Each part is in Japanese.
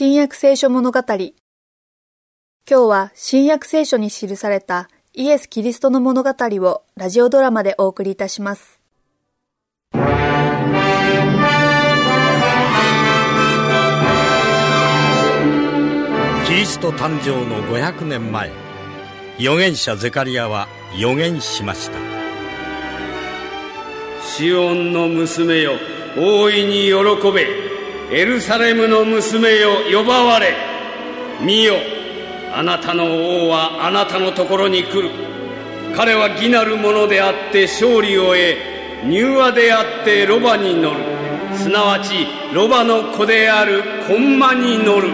新約聖書物語。今日は新約聖書に記されたイエス・キリストの物語をラジオドラマでお送りいたします。キリスト誕生の500年前、預言者ゼカリアは預言しました。シオンの娘よ、大いに喜べ。エルサレムの娘よ呼ばわれ見よあなたの王はあなたのところに来る。彼は義なる者であって勝利を得柔和であってロバに乗る。すなわちロバの子であるコンマに乗る。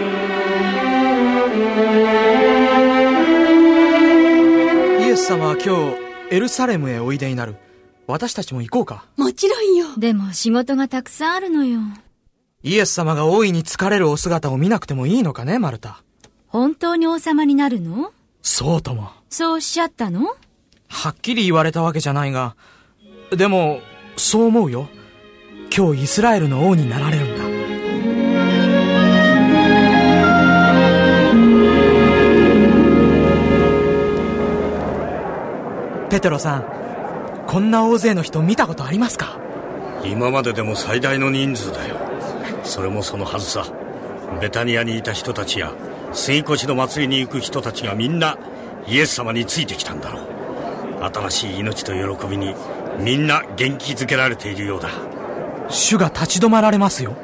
イエス様は今日エルサレムへおいでになる。私たちも行こうか。もちろんよ。でも仕事がたくさんあるのよイエス様が大いに疲れるお姿を見なくてもいいのかね、マルタ。本当に王様になるの？そうとも。そうおっしゃったの？はっきり言われたわけじゃないが、でも、そう思うよ。今日イスラエルの王になられるんだ。ペテロさん、こんな大勢の人見たことありますか？今まででも最大の人数だよ。それもそのはずさ。ベタニアにいた人たちや杉越の祭りに行く人たちがみんなイエス様についてきたんだろう。新しい命と喜びにみんな元気づけられているようだ。主が立ち止まられますよ。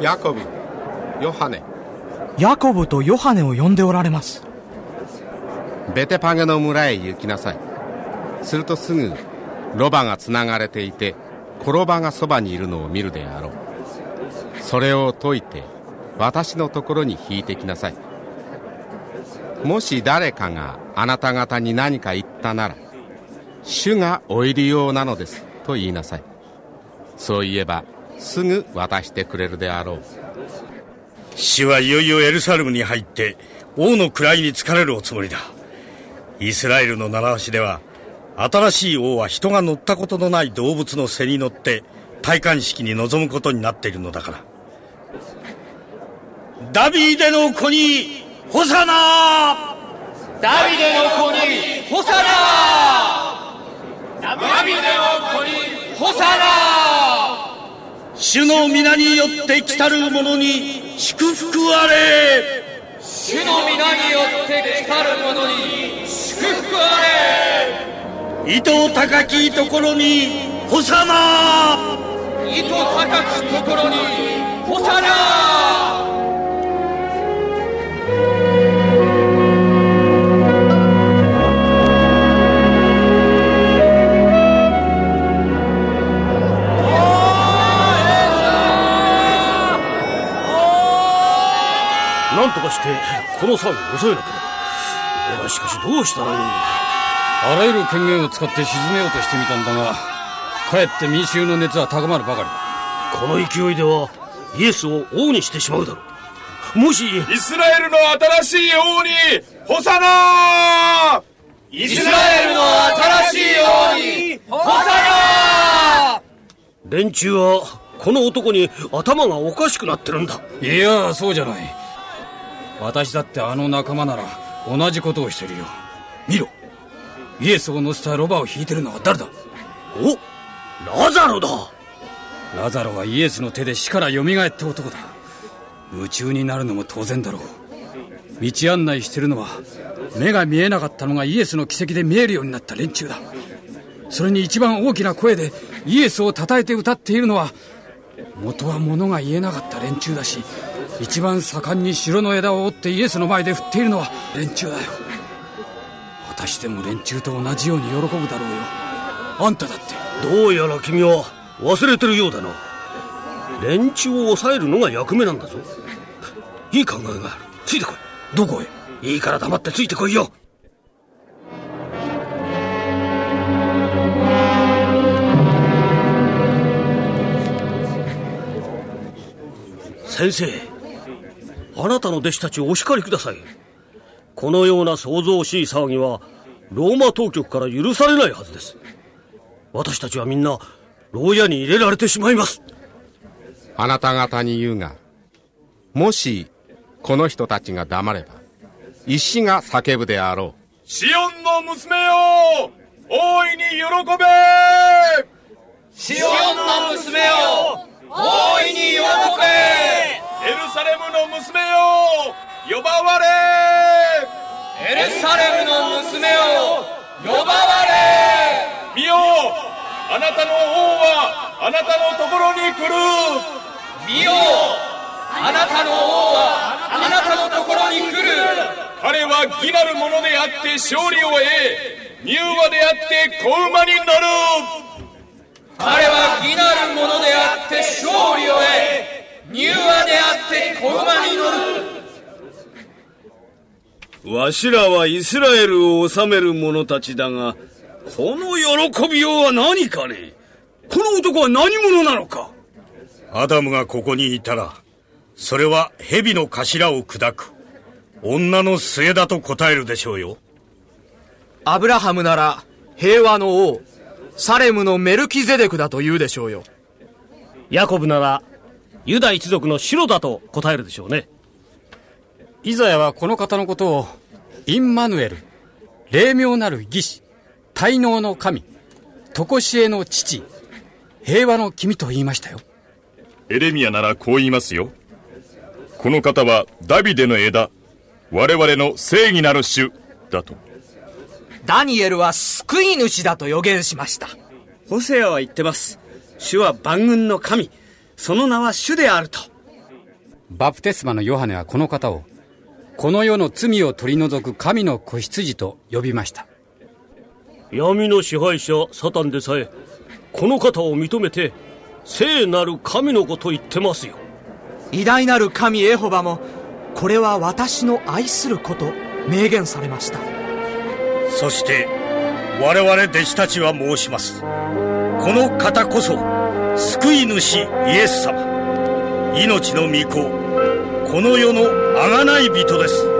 ヤコブヨハネ。ヤコブとヨハネを呼んでおられます。ベテパゲの村へ行きなさい。するとすぐロバがつながれていて転ばがそばにいるのを見るであろうそれを解いて私のところに引いてきなさい。もし誰かがあなた方に何か言ったなら主がお入りようなのですと言いなさい。そう言えばすぐ渡してくれるであろう。主はいよいよエルサレムに入って王の位に疲れるおつもりだ。イスラエルの習わしでは新しい王は人が乗ったことのない動物の背に乗って戴冠式に臨むことになっているのだから。ダビデの子にホサナダビデの子にホサナダビデの子にホサナ主の皆によって来たる者に祝福あれ。主の皆によって来たる者に祝福あれ。糸高きところにホサナ糸高きところにホサナなんとかしてこの騒ぎを抑えなければしかしどうしたらいい。あらゆる権限を使って沈めようとしてみたんだがかえって民衆の熱は高まるばかりだ。この勢いではイエスを王にしてしまうだろうもしイスラエルの新しい王にホサナイスラエルの新しい。王にホサナ連中はこの男に頭がおかしくなってるんだ。いやそうじゃない。私だってあの仲間なら同じことをしてるよ。見ろ。イエスを乗せたロバを引いてるのは誰だ？おラザロだ。ラザロはイエスの手で死から蘇った男だ。夢中になるのも当然だろう。道案内してるのは目が見えなかったのがイエスの奇跡で見えるようになった連中だ。それに一番大きな声でイエスを称えて歌っているのは元は物が言えなかった連中だし一番盛んに城の枝を折ってイエスの前で振っているのは連中だよ。私でも連中と同じように喜ぶだろうよ。あんただって。どうやら君は忘れてるようだな。連中を抑えるのが役目なんだぞ。いい考えがある。ついてこい。どこへ？いいから黙ってついてこいよ。先生あなたの弟子たちをお叱りください。このような騒々しい騒ぎはローマ当局から許されないはずです。私たちはみんな牢屋に入れられてしまいます。あなた方に言うがもしこの人たちが黙れば石が叫ぶであろう。シオンの娘よ大いに喜べ。シオンの娘よ大いに喜べエルサレムの娘よ呼ばわれ。エルサレムの娘よ呼ばわれ。見よあなたの王はあなたのところに来る。見よあなたの王はあなたのところに来る。彼は義なるものであって勝利を得柔和であって子馬になる。彼は義なるものであって勝利を得柔和であって子馬に乗る。わしらはイスラエルを治める者たちだがこの喜びようは何かね？この男は何者なのか？アダムがここにいたらそれは蛇の頭を砕く。女の末だと答えるでしょうよ。アブラハムなら平和の王サレムのメルキゼデクだと言うでしょうよ。ヤコブならユダ一族のシロだと答えるでしょうねイザヤはこの方のことをインマヌエル霊妙なる義士滞納の神常しえの父平和の君と言いましたよエレミアならこう言いますよこの方はダビデの枝、我々の正義なる主だと。ダニエルは救い主だと予言しました。ホセアは言ってます。主は万軍の神。その名は主であると。バプテスマのヨハネはこの方を、この世の罪を取り除く神の子羊と呼びました。闇の支配者サタンでさえ、この方を認めて、聖なる神の子と言ってますよ。偉大なる神エホバもこれは私の愛する子と明言されましたそして我々弟子たちは申します。この方こそ救い主イエス様。命の御子。この世の贖い人です。